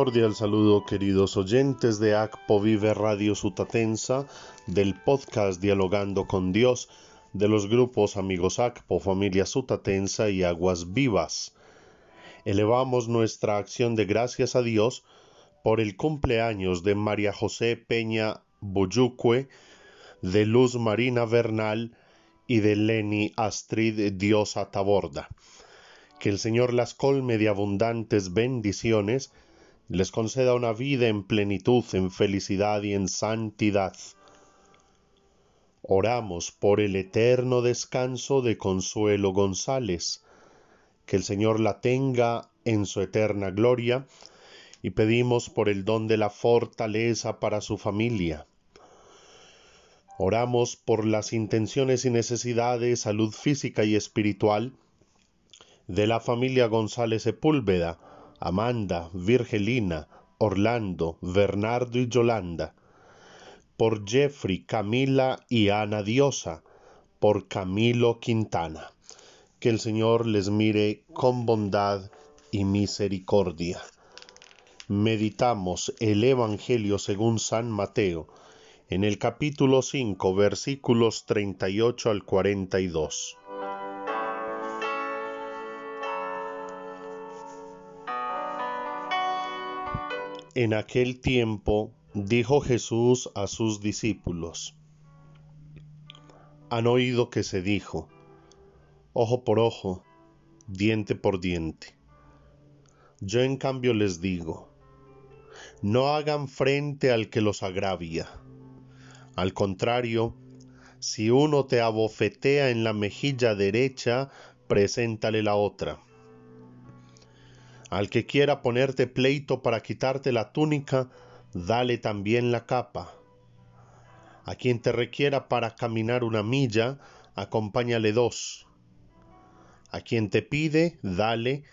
cordial saludo queridos oyentes de ACPO Vive Radio Sutatensa, del podcast Dialogando con Dios, de los grupos Amigos ACPO, Familia Sutatensa y Aguas Vivas. Elevamos nuestra acción de gracias a Dios por el cumpleaños de María José Peña Boyucue, de Luz Marina Bernal y de Leni Astrid Diosa Taborda. Que el Señor las colme de abundantes bendiciones, les conceda una vida en plenitud, en felicidad y en santidad. Oramos por el eterno descanso de Consuelo González, que el Señor la tenga en su eterna gloria, y pedimos por el don de la fortaleza para su familia. Oramos por las intenciones y necesidades, salud física y espiritual de la familia González Sepúlveda, Amanda, Virgelina, Orlando, Bernardo y Yolanda, por Jeffrey, Camila y Ana Diosa, por Camilo Quintana. Que el Señor les mire con bondad y misericordia. Meditamos el Evangelio según San Mateo, en el capítulo 5, versículos 38 al 42. En aquel tiempo dijo Jesús a sus discípulos, han oído que se dijo, ojo por ojo, diente por diente. Yo en cambio les digo, no hagan frente al que los agravia. Al contrario, si uno te abofetea en la mejilla derecha, preséntale la otra. Al que quiera ponerte pleito para quitarte la túnica, dale también la capa. A quien te requiera para caminar una milla, acompáñale dos. A quien te pide, dale,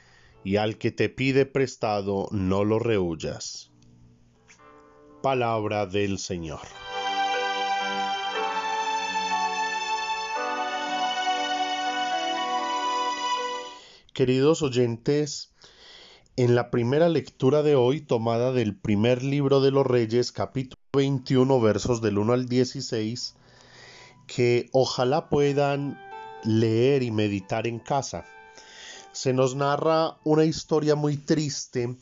y al que te pide prestado, no lo rehuyas. Palabra del Señor. Queridos oyentes, en la primera lectura de hoy, tomada del primer libro de los Reyes, capítulo 21, versos del 1 al 16, que ojalá puedan leer y meditar en casa. Se nos narra una historia muy triste,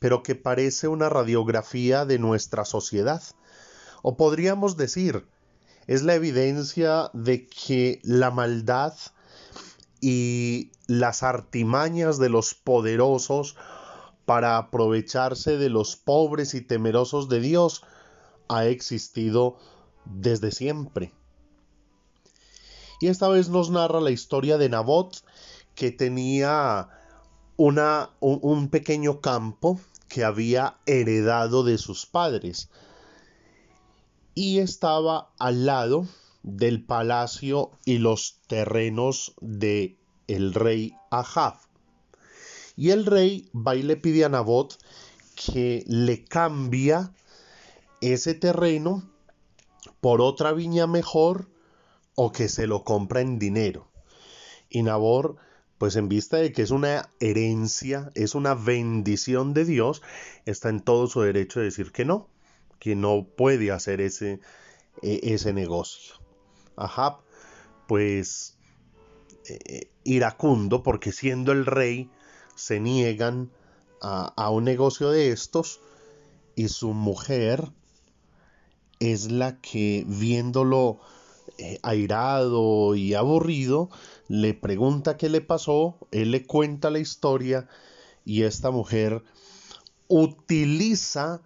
pero que parece una radiografía de nuestra sociedad. O podríamos decir, es la evidencia de que la maldad y las artimañas de los poderosos para aprovecharse de los pobres y temerosos de Dios ha existido desde siempre. Y esta vez nos narra la historia de Nabot, que tenía una, un, pequeño campo que había heredado de sus padres y estaba al lado del palacio y los terrenos de el rey Ahab. Y el rey va y le pide a Nabot que le cambia ese terreno por otra viña mejor o que se lo compra en dinero. Y Nabor, pues en vista de que es una herencia, es una bendición de Dios, está en todo su derecho de decir que no, que no puede hacer ese, e, ese negocio. Ahab, pues eh, iracundo, porque siendo el rey, se niegan a, un negocio de estos y su mujer es la que viéndolo eh, airado y aburrido, le pregunta qué le pasó, él le cuenta la historia y esta mujer utiliza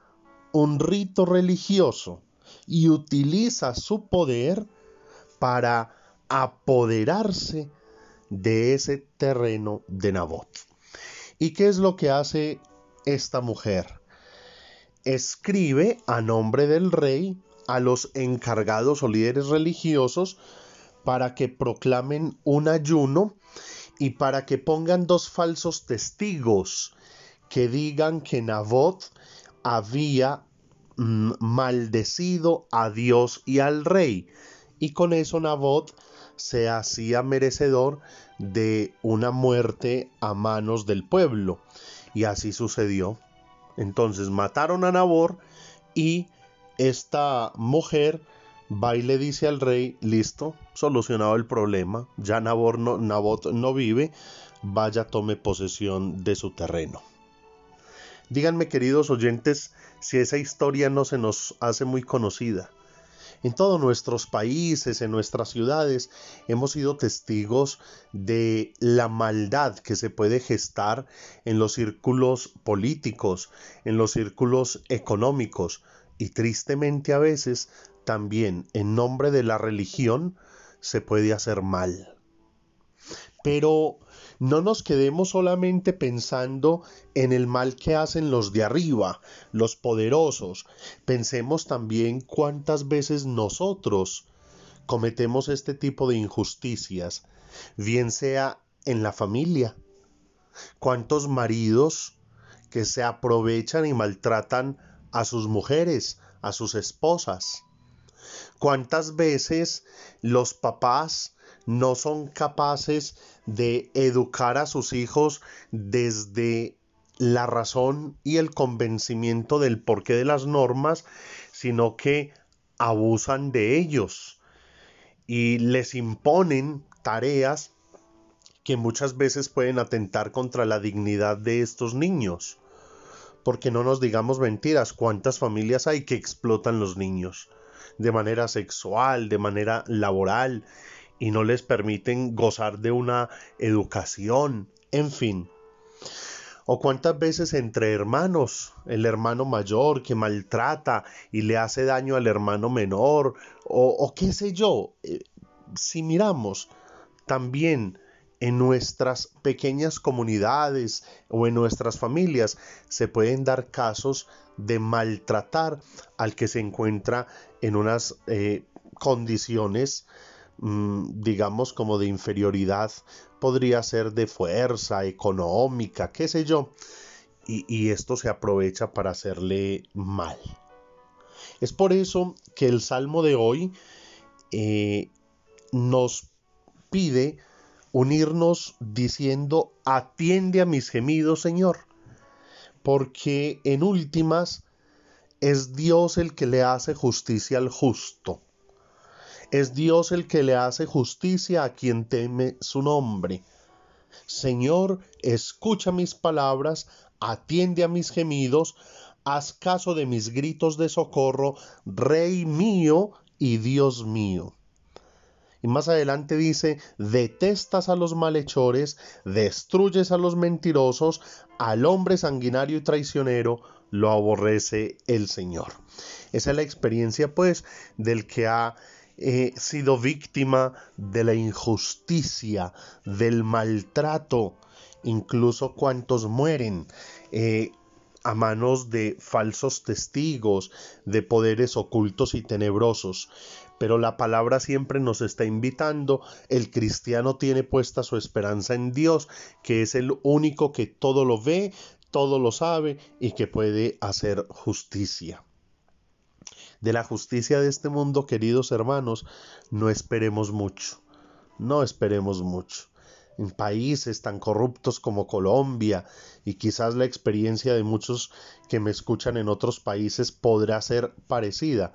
un rito religioso y utiliza su poder para apoderarse de ese terreno de Nabot. ¿Y qué es lo que hace esta mujer? Escribe a nombre del rey a los encargados o líderes religiosos para que proclamen un ayuno y para que pongan dos falsos testigos que digan que Nabot había mm, maldecido a Dios y al rey. Y con eso Nabot se hacía merecedor de una muerte a manos del pueblo. Y así sucedió. Entonces mataron a Nabor y esta mujer va y le dice al rey, listo, solucionado el problema, ya Nabot no vive, vaya tome posesión de su terreno. Díganme queridos oyentes si esa historia no se nos hace muy conocida. En todos nuestros países, en nuestras ciudades, hemos sido testigos de la maldad que se puede gestar en los círculos políticos, en los círculos económicos y tristemente a veces también en nombre de la religión se puede hacer mal. Pero no nos quedemos solamente pensando en el mal que hacen los de arriba, los poderosos. Pensemos también cuántas veces nosotros cometemos este tipo de injusticias, bien sea en la familia. ¿Cuántos maridos que se aprovechan y maltratan a sus mujeres, a sus esposas? ¿Cuántas veces los papás no son capaces de educar a sus hijos desde la razón y el convencimiento del porqué de las normas, sino que abusan de ellos y les imponen tareas que muchas veces pueden atentar contra la dignidad de estos niños. Porque no nos digamos mentiras, cuántas familias hay que explotan los niños de manera sexual, de manera laboral, y no les permiten gozar de una educación, en fin. O cuántas veces entre hermanos, el hermano mayor que maltrata y le hace daño al hermano menor, o, qué sé yo, eh, si miramos también en nuestras pequeñas comunidades o en nuestras familias se pueden dar casos de maltratar al que se encuentra en unas eh, condiciones digamos, como de inferioridad, podría ser de fuerza económica, qué sé yo, y, esto se aprovecha para hacerle mal. Es por eso que el Salmo de hoy eh, nos pide unirnos diciendo, atiende a mis gemidos, Señor, porque en últimas es Dios el que le hace justicia al justo. Es Dios el que le hace justicia a quien teme su nombre. Señor, escucha mis palabras, atiende a mis gemidos, haz caso de mis gritos de socorro, Rey mío y Dios mío. Y más adelante dice, detestas a los malhechores, destruyes a los mentirosos, al hombre sanguinario y traicionero, lo aborrece el Señor. Esa es la experiencia pues del que ha he sido víctima de la injusticia, del maltrato, incluso cuantos mueren eh, a manos de falsos testigos, de poderes ocultos y tenebrosos. Pero la palabra siempre nos está invitando, el cristiano tiene puesta su esperanza en Dios, que es el único que todo lo ve, todo lo sabe y que puede hacer justicia de la justicia de este mundo, queridos hermanos, no esperemos mucho, no esperemos mucho. En países tan corruptos como Colombia y quizás la experiencia de muchos que me escuchan en otros países podrá ser parecida.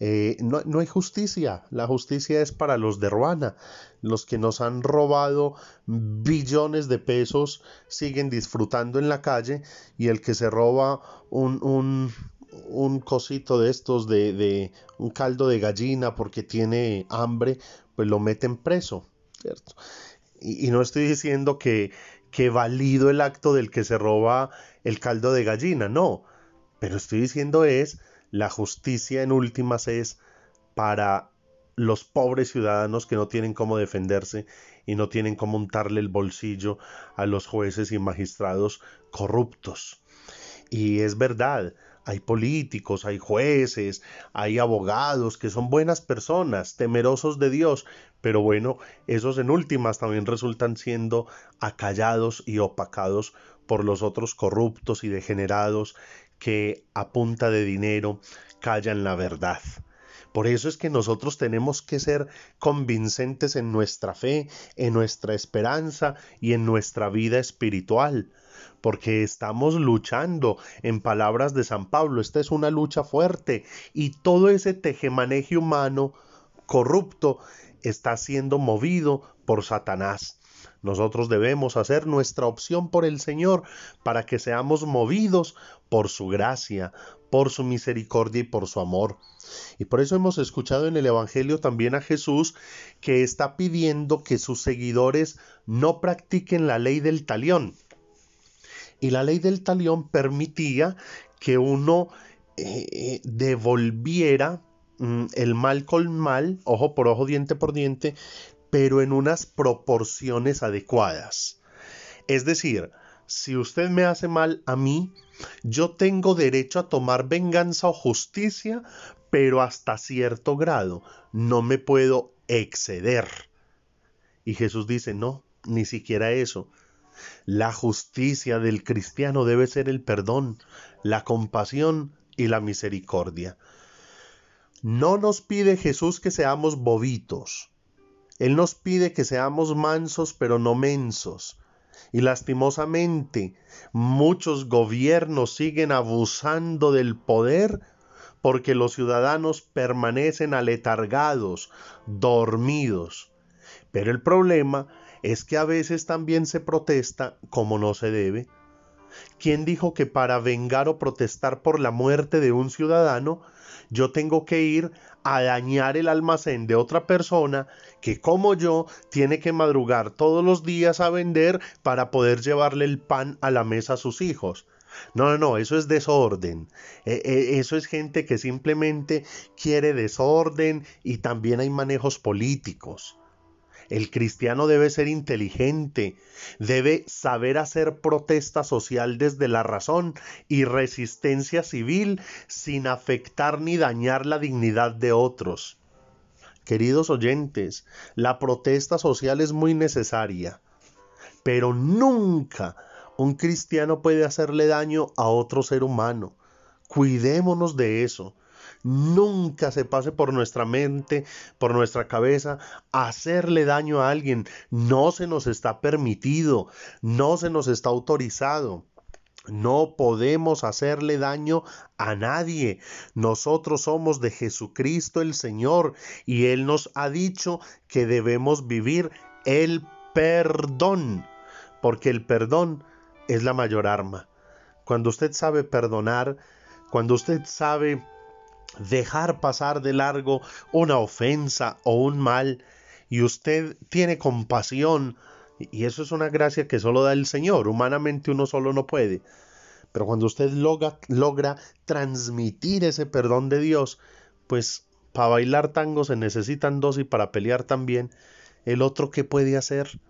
Eh, no, no, hay justicia, la justicia es para los de Ruana, los que nos han robado billones de pesos siguen disfrutando en la calle y el que se roba un, un, un cosito de estos de, de, un caldo de gallina porque tiene hambre, pues lo meten preso, ¿cierto? Y, y, no estoy diciendo que, que valido el acto del que se roba el caldo de gallina, no, pero estoy diciendo es la justicia en últimas es para los pobres ciudadanos que no tienen cómo defenderse y no tienen cómo untarle el bolsillo a los jueces y magistrados corruptos. Y es verdad, hay políticos, hay jueces, hay abogados que son buenas personas, temerosos de Dios, pero bueno, esos en últimas también resultan siendo acallados y opacados por los otros corruptos y degenerados que a punta de dinero callan la verdad. Por eso es que nosotros tenemos que ser convincentes en nuestra fe, en nuestra esperanza y en nuestra vida espiritual porque estamos luchando, en palabras de San Pablo, esta es una lucha fuerte y todo ese tejemaneje humano corrupto está siendo movido por Satanás. Nosotros debemos hacer nuestra opción por el Señor para que seamos movidos por su gracia, por su misericordia y por su amor. Y por eso hemos escuchado en el Evangelio también a Jesús que está pidiendo que sus seguidores no practiquen la ley del talión. Y la ley del talión permitía que uno eh, devolviera mm, el mal con mal, ojo por ojo, diente por diente, pero en unas proporciones adecuadas. Es decir, si usted me hace mal a mí, yo tengo derecho a tomar venganza o justicia, pero hasta cierto grado no me puedo exceder. Y Jesús dice, no, ni siquiera eso. La justicia del cristiano debe ser el perdón, la compasión y la misericordia. No nos pide Jesús que seamos bobitos. Él nos pide que seamos mansos pero no mensos. Y lastimosamente muchos gobiernos siguen abusando del poder porque los ciudadanos permanecen aletargados, dormidos. Pero el problema es que a veces también se protesta como no se debe. ¿Quién dijo que para vengar o protestar por la muerte de un ciudadano yo tengo que ir a dañar el almacén de otra persona que como yo tiene que madrugar todos los días a vender para poder llevarle el pan a la mesa a sus hijos? No, no, no, eso es desorden. E, e, eso es gente que simplemente quiere desorden y también hay manejos políticos. El cristiano debe ser inteligente, debe saber hacer protesta social desde la razón y resistencia civil sin afectar ni dañar la dignidad de otros. Queridos oyentes, la protesta social es muy necesaria, pero nunca un cristiano puede hacerle daño a otro ser humano. Cuidémonos de eso nunca se pase por nuestra mente, por nuestra cabeza, hacerle daño a alguien. No se nos está permitido, no se nos está autorizado. No podemos hacerle daño a nadie. Nosotros somos de Jesucristo el Señor y Él nos ha dicho que debemos vivir el perdón, porque el perdón es la mayor arma. Cuando usted sabe perdonar, cuando usted sabe dejar pasar de largo una ofensa o un mal y usted tiene compasión y eso es una gracia que solo da el Señor, humanamente uno solo no puede. Pero cuando usted logra, logra transmitir ese perdón de Dios, pues para bailar tango se necesitan dos y para pelear también, el otro que puede hacer?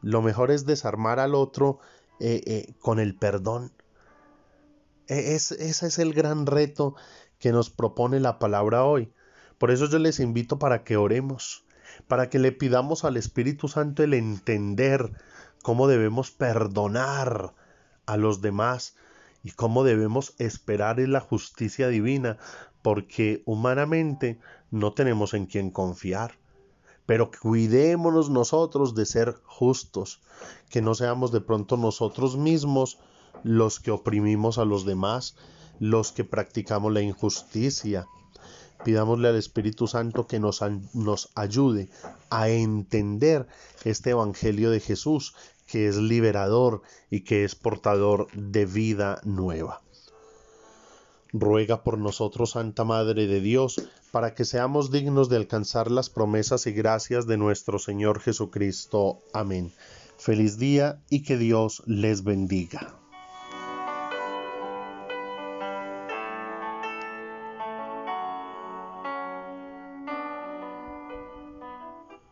Lo mejor es desarmar al otro eh, eh, con el perdón. E, es, ese es el gran reto que nos propone la palabra hoy. Por eso yo les invito para que oremos, para que le pidamos al Espíritu Santo el entender cómo debemos perdonar a los demás y cómo debemos esperar en la justicia divina, porque humanamente no tenemos en quién confiar. Pero cuidémonos nosotros de ser justos, que no seamos de pronto nosotros mismos los que oprimimos a los demás, los que practicamos la injusticia. Pidámosle al Espíritu Santo que nos, nos ayude a entender este Evangelio de Jesús, que es liberador y que es portador de vida nueva. Ruega por nosotros, Santa Madre de Dios, para que seamos dignos de alcanzar las promesas y gracias de nuestro Señor Jesucristo. Amén. Feliz día y que Dios les bendiga.